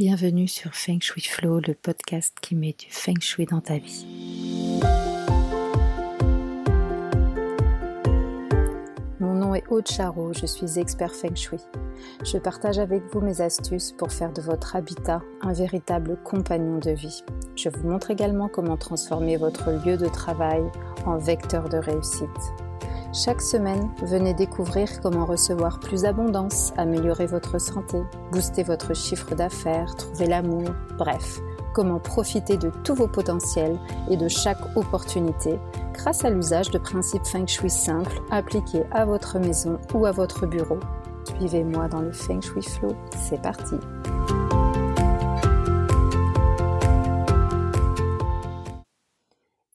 Bienvenue sur Feng Shui Flow, le podcast qui met du Feng Shui dans ta vie. Mon nom est Aude je suis expert Feng Shui. Je partage avec vous mes astuces pour faire de votre habitat un véritable compagnon de vie. Je vous montre également comment transformer votre lieu de travail en vecteur de réussite. Chaque semaine, venez découvrir comment recevoir plus d'abondance, améliorer votre santé, booster votre chiffre d'affaires, trouver l'amour, bref, comment profiter de tous vos potentiels et de chaque opportunité grâce à l'usage de principes feng shui simples appliqués à votre maison ou à votre bureau. Suivez-moi dans le feng shui flow, c'est parti.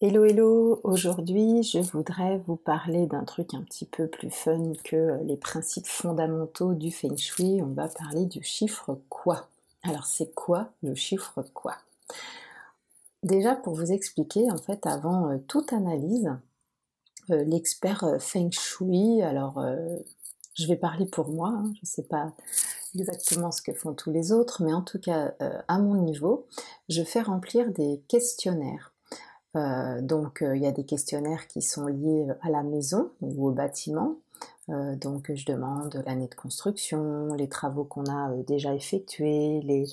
Hello hello, aujourd'hui je voudrais vous parler d'un truc un petit peu plus fun que les principes fondamentaux du feng shui. On va parler du chiffre quoi. Alors c'est quoi le chiffre quoi? Déjà pour vous expliquer, en fait avant euh, toute analyse, euh, l'expert euh, feng shui, alors je vais parler pour moi, hein, je ne sais pas exactement ce que font tous les autres, mais en tout cas à mon niveau, je fais remplir des questionnaires euh, donc euh, il y a des questionnaires qui sont liés à la maison ou au bâtiment. Euh, donc je demande l'année de construction, les travaux qu'on a déjà effectués, les,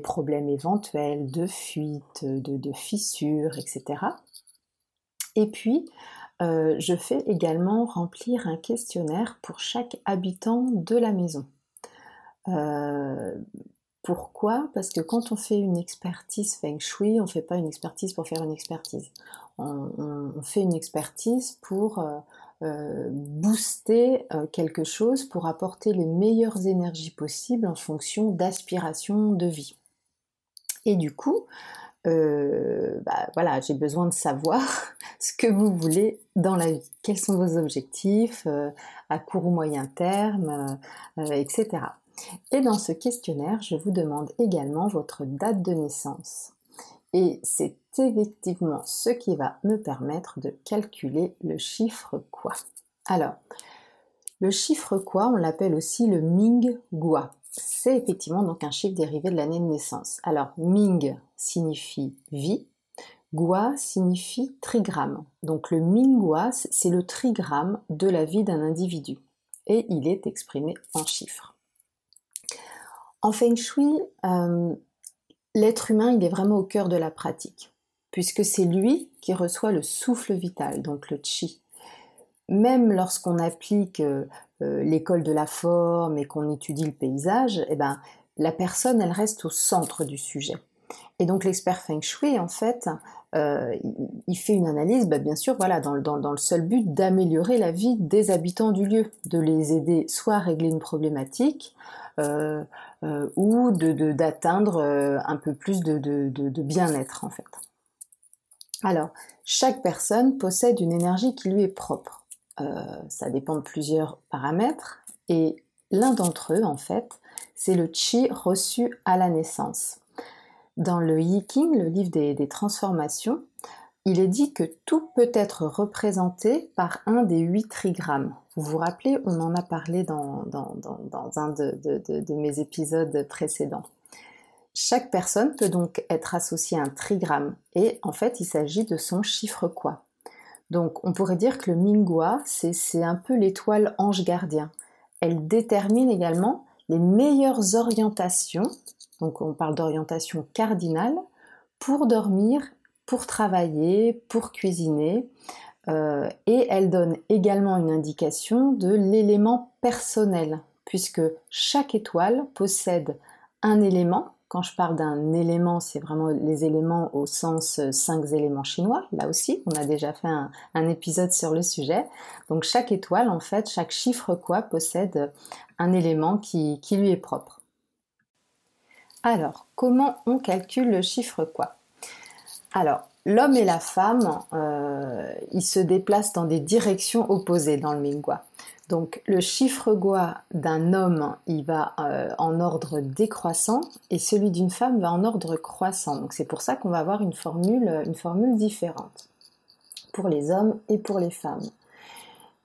problèmes éventuels de fuite, de, fissures, etc. Et puis je fais également remplir un questionnaire pour chaque habitant de la maison. Pourquoi? Parce que quand on fait une expertise feng shui, on ne fait pas une expertise pour faire une expertise. On, fait une expertise pour euh, euh, booster euh, quelque chose, pour apporter les meilleures énergies possibles en fonction d'aspiration de vie. Et du coup, bah, voilà, j'ai besoin de savoir ce que vous voulez dans la vie. Quels sont vos objectifs à court ou moyen terme, etc. Et dans ce questionnaire, je vous demande également votre date de naissance. Et c'est effectivement ce qui va me permettre de calculer le chiffre quoi. Alors, le chiffre quoi, on l'appelle aussi le Ming Gua. C'est effectivement donc un chiffre dérivé de l'année de naissance. Alors, Ming signifie vie, Gua signifie trigramme. Donc le Ming Gua, c'est le trigramme de la vie d'un individu. Et il est exprimé en chiffres. En feng shui, euh, l'être humain, il est vraiment au cœur de la pratique, puisque c'est lui qui reçoit le souffle vital, donc le chi. Même lorsqu'on applique euh, euh, l'école de la forme et qu'on étudie le paysage, eh ben, la personne, elle reste au centre du sujet. Et donc l'expert feng shui, en fait, il fait une analyse, bah, bien sûr, voilà, dans, le seul but d'améliorer la vie des habitants du lieu, de les aider soit à régler une problématique, euh, euh, ou d'atteindre euh, un peu plus de, bien-être en fait. Alors, chaque personne possède une énergie qui lui est propre. ça dépend de plusieurs paramètres et l'un d'entre eux en fait, c'est le chi reçu à la naissance. Dans le Yi King, le livre des transformations, il est dit que tout peut être représenté par un des huit trigrammes. Vous vous rappelez, on en a parlé dans, un de, mes épisodes précédents. Chaque personne peut donc être associée à un trigramme et en fait il s'agit de son chiffre quoi. Donc on pourrait dire que le Mingua c'est un peu l'étoile ange gardien. Elle détermine également les meilleures orientations, donc on parle d'orientation cardinale, pour dormir pour travailler, pour cuisiner. Euh, et elle donne également une indication de l'élément personnel, puisque chaque étoile possède un élément. Quand je parle d'un élément, c'est vraiment les éléments au sens euh, cinq éléments chinois. Là aussi, on a déjà fait un, épisode sur le sujet. Donc chaque étoile, en fait, chaque chiffre quoi possède un élément qui, qui lui est propre. Alors, comment on calcule le chiffre quoi? Alors, l'homme et la femme, euh, ils se déplacent dans des directions opposées dans le Mingwa. Donc, le chiffre gua d'un homme, il va euh, en ordre décroissant et celui d'une femme va en ordre croissant. Donc, c'est pour ça qu'on va avoir une formule, une formule différente pour les hommes et pour les femmes.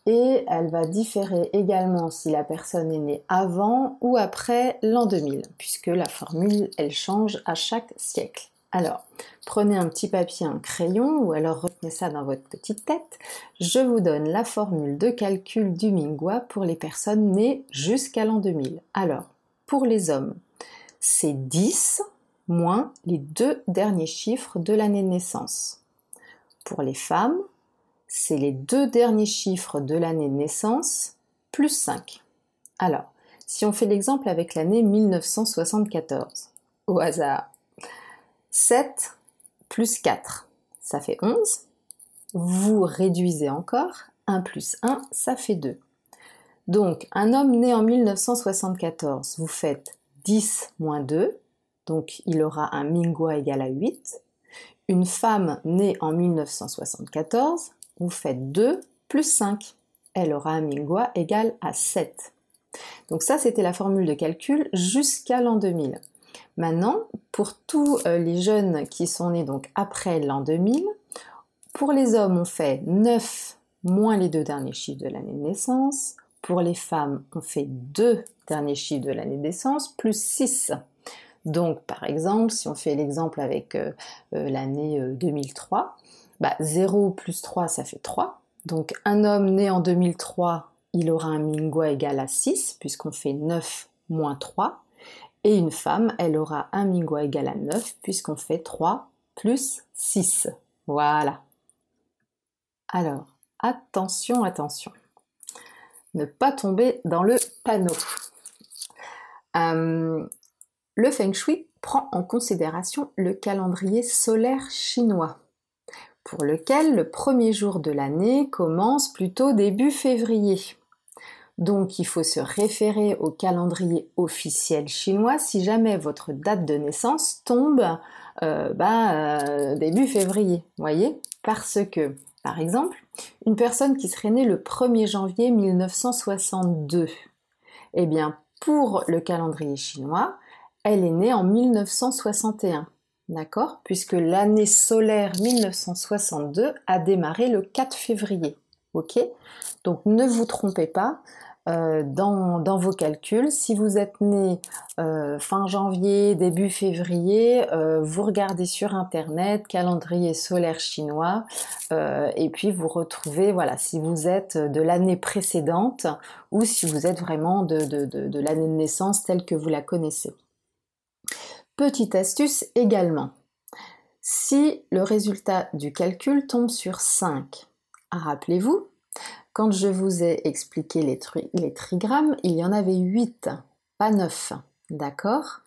Et elle va différer également si la personne est née avant ou après l'an 2000, puisque la formule, elle change à chaque siècle. Alors, prenez un petit papier, un crayon, ou alors retenez ça dans votre petite tête. Je vous donne la formule de calcul du Mingwa pour les personnes nées jusqu'à l'an 2000. Alors, pour les hommes, c'est 10 moins les deux derniers chiffres de l'année de naissance. Pour les femmes, c'est les deux derniers chiffres de l'année de naissance plus 5. Alors, si on fait l'exemple avec l'année 1974, au hasard, 7 plus 4, ça fait 11. Vous réduisez encore, 1 plus 1, ça fait 2. Donc, un homme né en 1974, vous faites 10 moins 2, donc il aura un Mingwa égal à 8. Une femme née en 1974, vous faites 2 plus 5. Elle aura un Mingwa égal à 7. Donc ça, c'était la formule de calcul jusqu'à l'an 2000. Maintenant, pour tous euh, les jeunes qui sont nés donc après l'an 2000, pour les hommes, on fait 9 moins les deux derniers chiffres de l'année de naissance. Pour les femmes, on fait 2 derniers chiffres de l'année de naissance plus 6. Donc, par exemple, si on fait l'exemple avec euh, euh, l'année 2003, 0 bah, plus 3, ça fait 3. Donc un homme né en 2003, il aura un Mingwa égal à 6, puisqu'on fait 9 moins 3. Et une femme, elle aura un Mingwa égal à 9, puisqu'on fait 3 plus 6. Voilà. Alors, attention, attention. Ne pas tomber dans le panneau. Euh, le Feng Shui prend en considération le calendrier solaire chinois pour lequel le premier jour de l'année commence plutôt début février. Donc il faut se référer au calendrier officiel chinois si jamais votre date de naissance tombe euh, bah, euh, début février, voyez? Parce que, par exemple, une personne qui serait née le 1er janvier 1962, eh bien pour le calendrier chinois, elle est née en 1961. D'accord? Puisque l'année solaire 1962 a démarré le 4 février. Ok? Donc ne vous trompez pas euh, dans, vos calculs. Si vous êtes né euh, fin janvier, début février, euh, vous regardez sur internet calendrier solaire chinois et puis vous retrouvez, voilà, si vous êtes de l'année précédente ou si vous êtes vraiment de l'année de naissance telle que vous la connaissez. Petite astuce également. Si le résultat du calcul tombe sur 5, rappelez-vous, quand je vous ai expliqué les, trigrammes, il y en avait 8, pas 9. D'accord?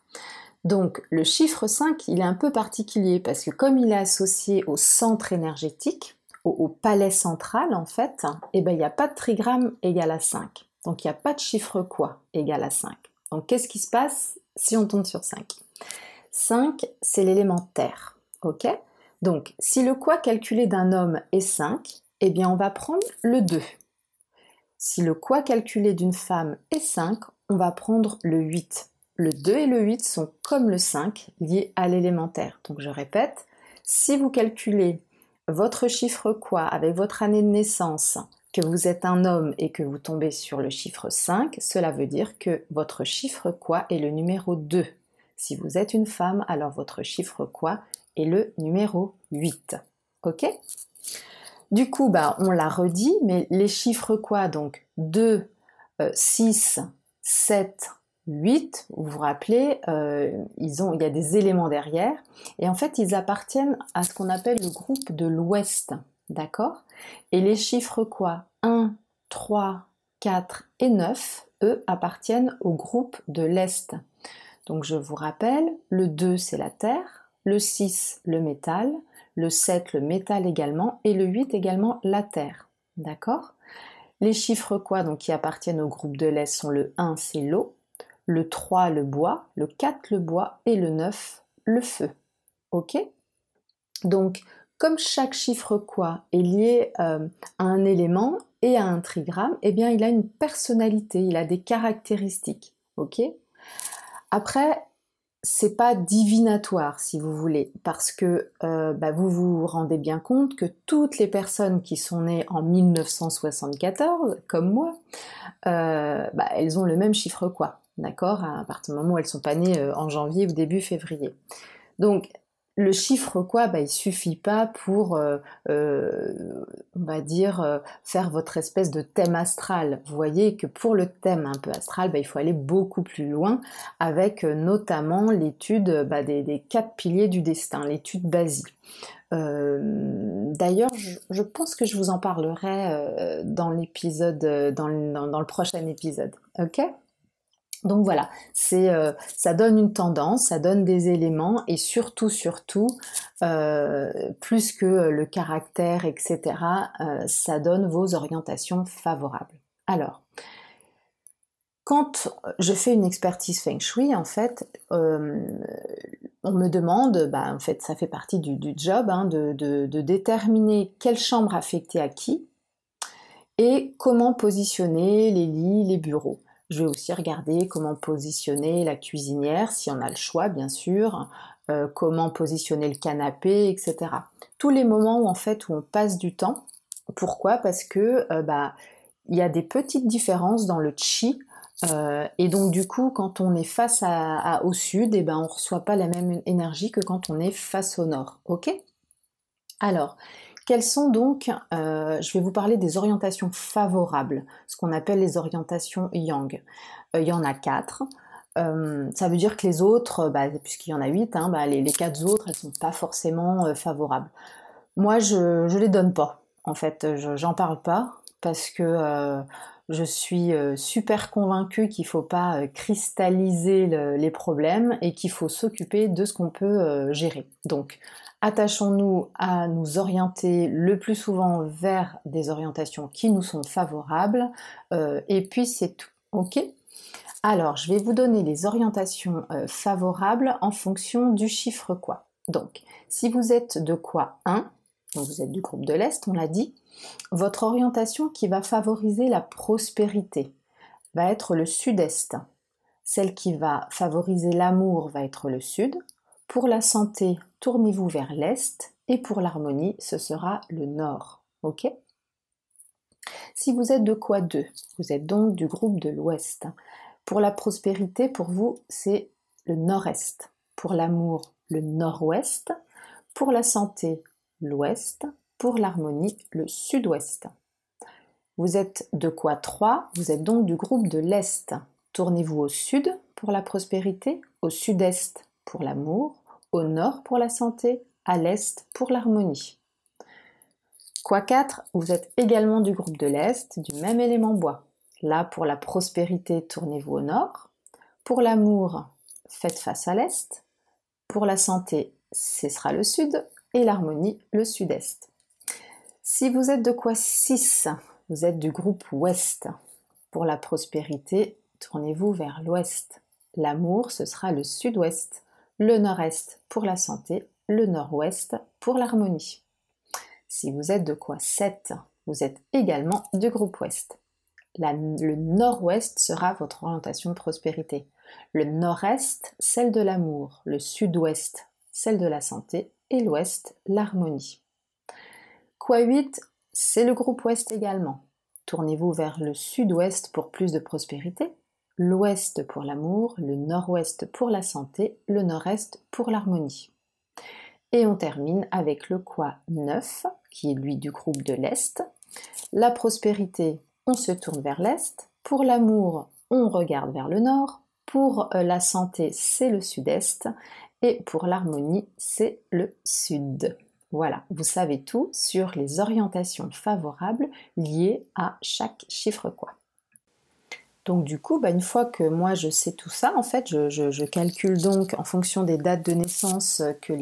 Donc le chiffre 5, il est un peu particulier parce que comme il est associé au centre énergétique, au, palais central en fait, eh ben, il n'y a pas de trigramme égal à 5. Donc il n'y a pas de chiffre quoi égal à 5. Donc qu'est-ce qui se passe si on tombe sur 5 5, c'est l'élément terre. Ok? Donc, si le quoi calculé d'un homme est 5, eh bien, on va prendre le 2. Si le quoi calculé d'une femme est 5, on va prendre le 8. Le 2 et le 8 sont comme le 5 liés à l'élémentaire. Donc, je répète, si vous calculez votre chiffre quoi avec votre année de naissance, que vous êtes un homme et que vous tombez sur le chiffre 5, cela veut dire que votre chiffre quoi est le numéro 2. Si vous êtes une femme, alors votre chiffre quoi est le numéro 8. Ok? Du coup, bah, on l'a redit, mais les chiffres quoi? Donc 2, 6, 7, 8, vous vous rappelez, euh, ils ont, il y a des éléments derrière, et en fait ils appartiennent à ce qu'on appelle le groupe de l'Ouest, d'accord? Et les chiffres quoi? 1, 3, 4 et 9, eux, appartiennent au groupe de l'Est. Donc je vous rappelle, le 2 c'est la Terre, le 6 le métal, le 7 le métal également et le 8 également la Terre. D'accord? Les chiffres quoi donc qui appartiennent au groupe de l'Est sont le 1 c'est l'eau, le 3 le bois, le 4 le bois et le 9 le feu. OK? Donc comme chaque chiffre quoi est lié euh, à un élément et à un trigramme, eh bien il a une personnalité, il a des caractéristiques. OK? Après, c'est pas divinatoire si vous voulez, parce que euh, bah, vous vous rendez bien compte que toutes les personnes qui sont nées en 1974, comme moi, euh, bah, elles ont le même chiffre quoi, d'accord? À partir du moment où elles sont pas nées euh, en janvier ou début février. Donc le chiffre quoi, bah, il suffit pas pour, euh, euh, on va dire, euh, faire votre espèce de thème astral. Vous voyez que pour le thème un peu astral, bah, il faut aller beaucoup plus loin avec notamment l'étude bah, des, quatre piliers du destin, l'étude basique. D'ailleurs, je, pense que je vous en parlerai dans l'épisode, dans, dans, le prochain épisode. Ok? Donc voilà, euh, ça donne une tendance, ça donne des éléments et surtout, surtout, euh, plus que le caractère, etc., euh, ça donne vos orientations favorables. Alors, quand je fais une expertise feng shui, en fait, on me demande, bah, en fait, ça fait partie du, job, hein, de, de déterminer quelle chambre affectée à qui et comment positionner les lits, les bureaux. Je vais aussi regarder comment positionner la cuisinière, si on a le choix bien sûr, euh, comment positionner le canapé, etc. Tous les moments où en fait où on passe du temps. Pourquoi? Parce que euh, bah il y a des petites différences dans le chi. Euh, et donc du coup, quand on est face au sud, et eh ben on reçoit pas la même énergie que quand on est face au nord. Ok? Alors, quelles sont donc, euh, je vais vous parler des orientations favorables, ce qu'on appelle les orientations yang. Euh, il y en a quatre. Euh, ça veut dire que les autres, bah, puisqu'il y en a huit, hein, bah, les, quatre autres, elles sont pas forcément favorables. Moi, je ne les donne pas. En fait, j'en parle pas parce que je suis super convaincue qu'il faut pas cristalliser les problèmes et qu'il faut s'occuper de ce qu'on peut gérer. Attachons-nous à nous orienter le plus souvent vers des orientations qui nous sont favorables euh, et puis c'est tout. Ok? Alors, je vais vous donner les orientations euh, favorables en fonction du chiffre quoi. Donc, si vous êtes de quoi 1, donc vous êtes du groupe de l'Est, on l'a dit, votre orientation qui va favoriser la prospérité va être le sud-est. Celle qui va favoriser l'amour va être le sud. Pour la santé, tournez-vous vers l'est et pour l'harmonie, ce sera le nord. Ok? Si vous êtes de quoi deux Vous êtes donc du groupe de l'ouest. Pour la prospérité, pour vous, c'est le nord-est. Pour l'amour, le nord-ouest. Pour la santé, l'ouest. Pour l'harmonie, le sud-ouest. Vous êtes de quoi trois Vous êtes donc du groupe de l'est. Tournez-vous au sud pour la prospérité, au sud-est pour l'amour, au nord pour la santé, à l'est pour l'harmonie. Quoi 4, vous êtes également du groupe de l'Est, du même élément bois. Là, pour la prospérité, tournez-vous au nord. Pour l'amour, faites face à l'Est. Pour la santé, ce sera le sud. Et l'harmonie, le sud-est. Si vous êtes de quoi 6, vous êtes du groupe Ouest. Pour la prospérité, tournez-vous vers l'Ouest. L'amour, ce sera le sud-ouest le nord-est pour la santé, le nord-ouest pour l'harmonie. Si vous êtes de quoi 7, vous êtes également du groupe ouest. le nord-ouest sera votre orientation de prospérité. Le nord-est, celle de l'amour. Le sud-ouest, celle de la santé. Et l'ouest, l'harmonie. Quoi 8, c'est le groupe ouest également. Tournez-vous vers le sud-ouest pour plus de prospérité l'ouest pour l'amour, le nord-ouest pour la santé, le nord-est pour l'harmonie. Et on termine avec le quoi 9, qui est lui du groupe de l'Est. La prospérité, on se tourne vers l'Est. Pour l'amour, on regarde vers le nord. Pour euh, la santé, c'est le sud-est. Et pour l'harmonie, c'est le sud. Voilà, vous savez tout sur les orientations favorables liées à chaque chiffre quoi. Donc du coup, bah, une fois que moi je sais tout ça, en fait, je, calcule donc en fonction des dates de naissance que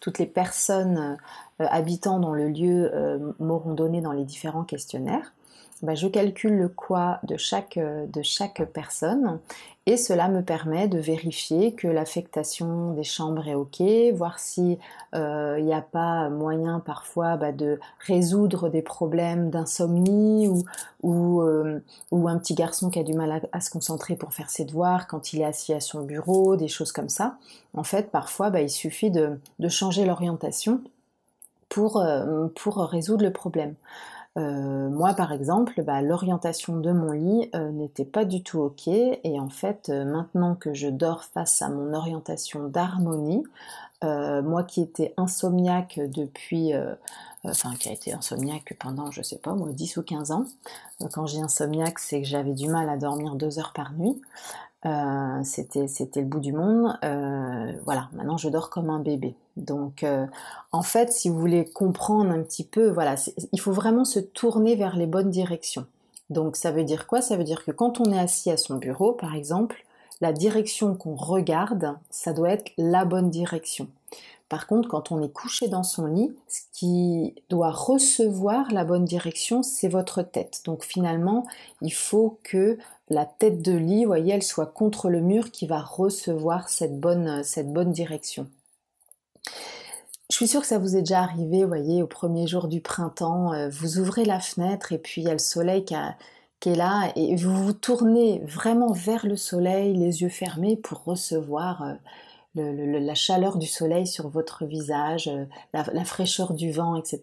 toutes les personnes euh, habitant dans le lieu euh, m'auront donné dans les différents questionnaires. Bah, je calcule le quoi de chaque, de chaque personne et cela me permet de vérifier que l'affectation des chambres est ok, voir si il euh, n'y a pas moyen parfois bah, de résoudre des problèmes d'insomnie ou, euh, ou, un petit garçon qui a du mal à, se concentrer pour faire ses devoirs quand il est assis à son bureau, des choses comme ça. En fait, parfois, bah, il suffit de, changer l'orientation pour, euh, pour résoudre le problème. Euh, moi, par exemple, bah, l'orientation de mon lit euh, n'était pas du tout ok. Et en fait, euh, maintenant que je dors face à mon orientation d'harmonie, moi qui étais insomniaque depuis, enfin qui a été insomniaque pendant, je sais pas, moi 10 ou 15 ans. quand j'ai insomniaque, c'est que j'avais du mal à dormir deux heures par nuit. Euh, c'était c'était le bout du monde. Euh, voilà, maintenant je dors comme un bébé. Donc euh, en fait, si vous voulez comprendre un petit peu, voilà, il faut vraiment se tourner vers les bonnes directions. Donc ça veut dire quoi? Ça veut dire que quand on est assis à son bureau, par exemple, la direction qu'on regarde, ça doit être la bonne direction. Par contre, quand on est couché dans son lit, ce qui doit recevoir la bonne direction, c'est votre tête. Donc finalement, il faut que la tête de lit, voyez, elle soit contre le mur qui va recevoir cette bonne, direction. Je suis sûre que ça vous est déjà arrivé, voyez, au premier jour du printemps, euh, vous ouvrez la fenêtre et puis il y a le soleil qui, est là et vous vous tournez vraiment vers le soleil, les yeux fermés pour recevoir euh, la chaleur du soleil sur votre visage, euh, la, fraîcheur du vent, etc.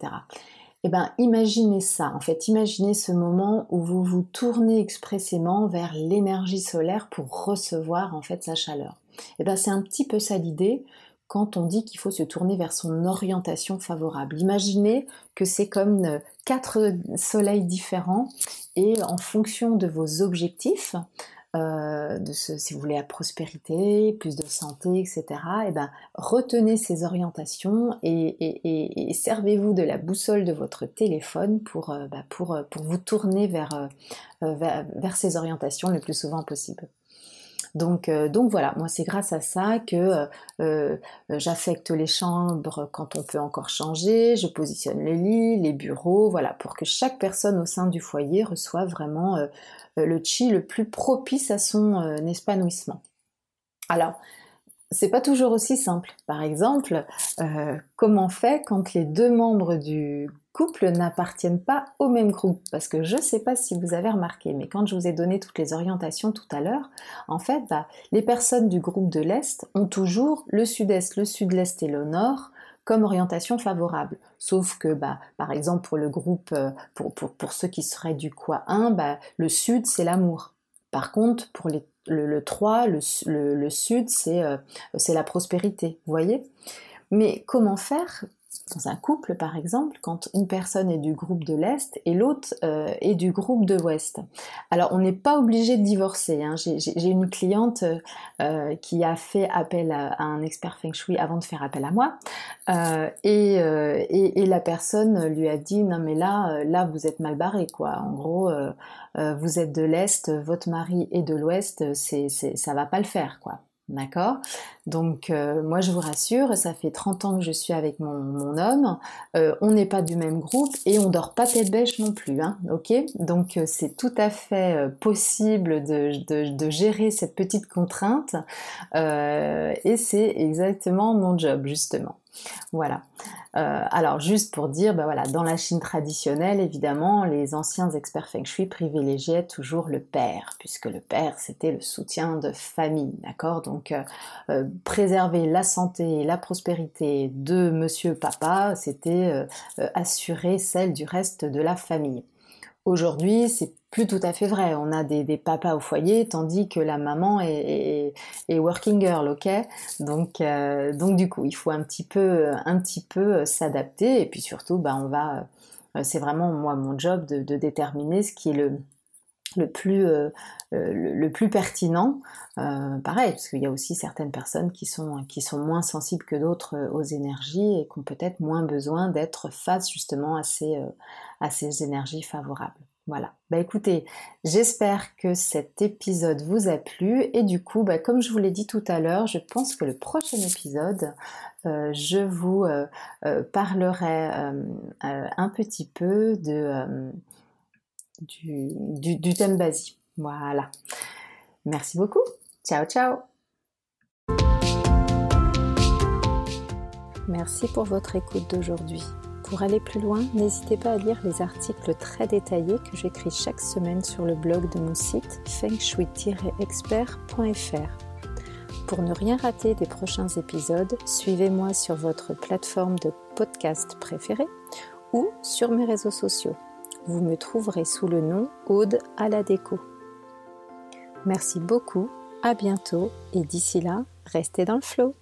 Eh bien, imaginez ça, en fait, imaginez ce moment où vous vous tournez expressément vers l'énergie solaire pour recevoir en fait sa chaleur. Eh bien, c'est un petit peu ça l'idée quand on dit qu'il faut se tourner vers son orientation favorable. Imaginez que c'est comme euh, quatre soleils différents et en fonction de vos objectifs, euh, de ce, si vous voulez, la prospérité, plus de santé, etc., et eh ben, retenez ces orientations et, servez-vous de la boussole de votre téléphone pour, euh, bah, pour, pour vous tourner vers, vers, ces orientations le plus souvent possible. Donc, donc voilà, moi c'est grâce à ça que j'affecte les chambres quand on peut encore changer, je positionne les lits, les bureaux, voilà, pour que chaque personne au sein du foyer reçoive vraiment euh, le chi le plus propice à son euh, épanouissement. Alors, c'est pas toujours aussi simple. Par exemple, euh, comment on fait quand les deux membres du couple n'appartiennent pas au même groupe Parce que je ne sais pas si vous avez remarqué, mais quand je vous ai donné toutes les orientations tout à l'heure, en fait, bah, les personnes du groupe de l'Est ont toujours le sud-est, le sud-est et le nord comme orientation favorable. Sauf que, bah, par exemple, pour le groupe, euh, pour, ceux qui seraient du quoi 1, bah, le sud, c'est l'amour. Par contre, pour le, 3, le, le, sud, euh, c'est la prospérité. Vous voyez? Mais comment faire dans un couple, par exemple, quand une personne est du groupe de l'Est et l'autre euh, est du groupe de l'Ouest. Alors, on n'est pas obligé de divorcer. Hein. J'ai une cliente euh, qui a fait appel à, un expert Feng Shui avant de faire appel à moi. Euh, et, et, la personne lui a dit, non mais là, là, vous êtes mal barré, quoi. En gros, vous êtes de l'Est, votre mari est de l'Ouest, ça va pas le faire, quoi. D'accord? Donc euh, moi je vous rassure, ça fait 30 ans que je suis avec mon, homme, euh, on n'est pas du même groupe et on dort pas tête bêche non plus, hein, ok? Donc euh, c'est tout à fait possible de, gérer cette petite contrainte et c'est exactement mon job justement. Voilà. Alors juste pour dire, ben voilà, dans la Chine traditionnelle, évidemment, les anciens experts feng shui privilégiaient toujours le père, puisque le père c'était le soutien de famille, d'accord? Donc préserver la santé et la prospérité de Monsieur Papa, c'était assurer celle du reste de la famille. Aujourd'hui, c'est plus tout à fait vrai. On a des, papas au foyer, tandis que la maman est, working girl, ok? Donc, euh, donc du coup, il faut un petit peu, un petit peu euh, s'adapter. Et puis surtout, bah, on va, euh, c'est vraiment moi mon job de, déterminer ce qui est le, le plus, le, plus pertinent. pareil, parce qu'il y a aussi certaines personnes qui sont, qui sont moins sensibles que d'autres aux énergies et qui ont peut-être moins besoin d'être face justement à ces, à ces énergies favorables. Voilà. Bah écoutez, j'espère que cet épisode vous a plu et du coup, bah, comme je vous l'ai dit tout à l'heure, je pense que le prochain épisode, euh, je vous euh, euh, parlerai un petit peu de du, thème basique. Voilà. Merci beaucoup. Ciao, ciao. Merci pour votre écoute d'aujourd'hui. Pour aller plus loin, n'hésitez pas à lire les articles très détaillés que j'écris chaque semaine sur le blog de mon site fengshui-expert.fr. Pour ne rien rater des prochains épisodes, suivez-moi sur votre plateforme de podcast préférée ou sur mes réseaux sociaux. Vous me trouverez sous le nom Aude à la déco. Merci beaucoup, à bientôt et d'ici là, restez dans le flow.